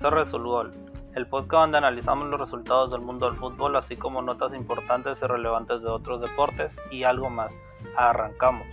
Esto es Resolgol, el podcast donde analizamos los resultados del mundo del fútbol, así como notas importantes y relevantes de otros deportes y algo más. Arrancamos.